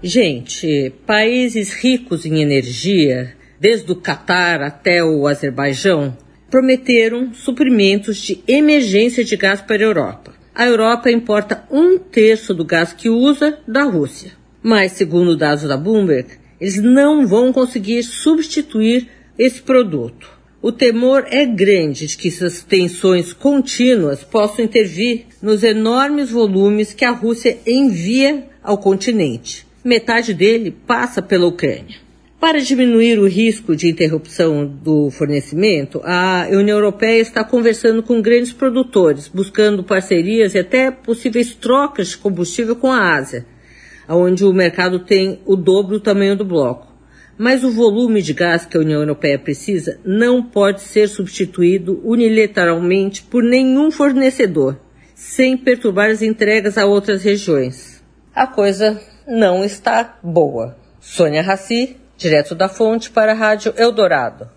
Gente, países ricos em energia, desde o Catar até o Azerbaijão, prometeram suprimentos de emergência de gás para a Europa. A Europa importa um terço do gás que usa da Rússia. Mas, segundo dados da Bloomberg, eles não vão conseguir substituir esse produto. O temor é grande de que essas tensões contínuas possam intervir nos enormes volumes que a Rússia envia ao continente metade dele passa pela Ucrânia. Para diminuir o risco de interrupção do fornecimento, a União Europeia está conversando com grandes produtores, buscando parcerias e até possíveis trocas de combustível com a Ásia, onde o mercado tem o dobro do tamanho do bloco. Mas o volume de gás que a União Europeia precisa não pode ser substituído unilateralmente por nenhum fornecedor, sem perturbar as entregas a outras regiões. A coisa não está boa. Sônia Raci, direto da fonte para a Rádio Eldorado.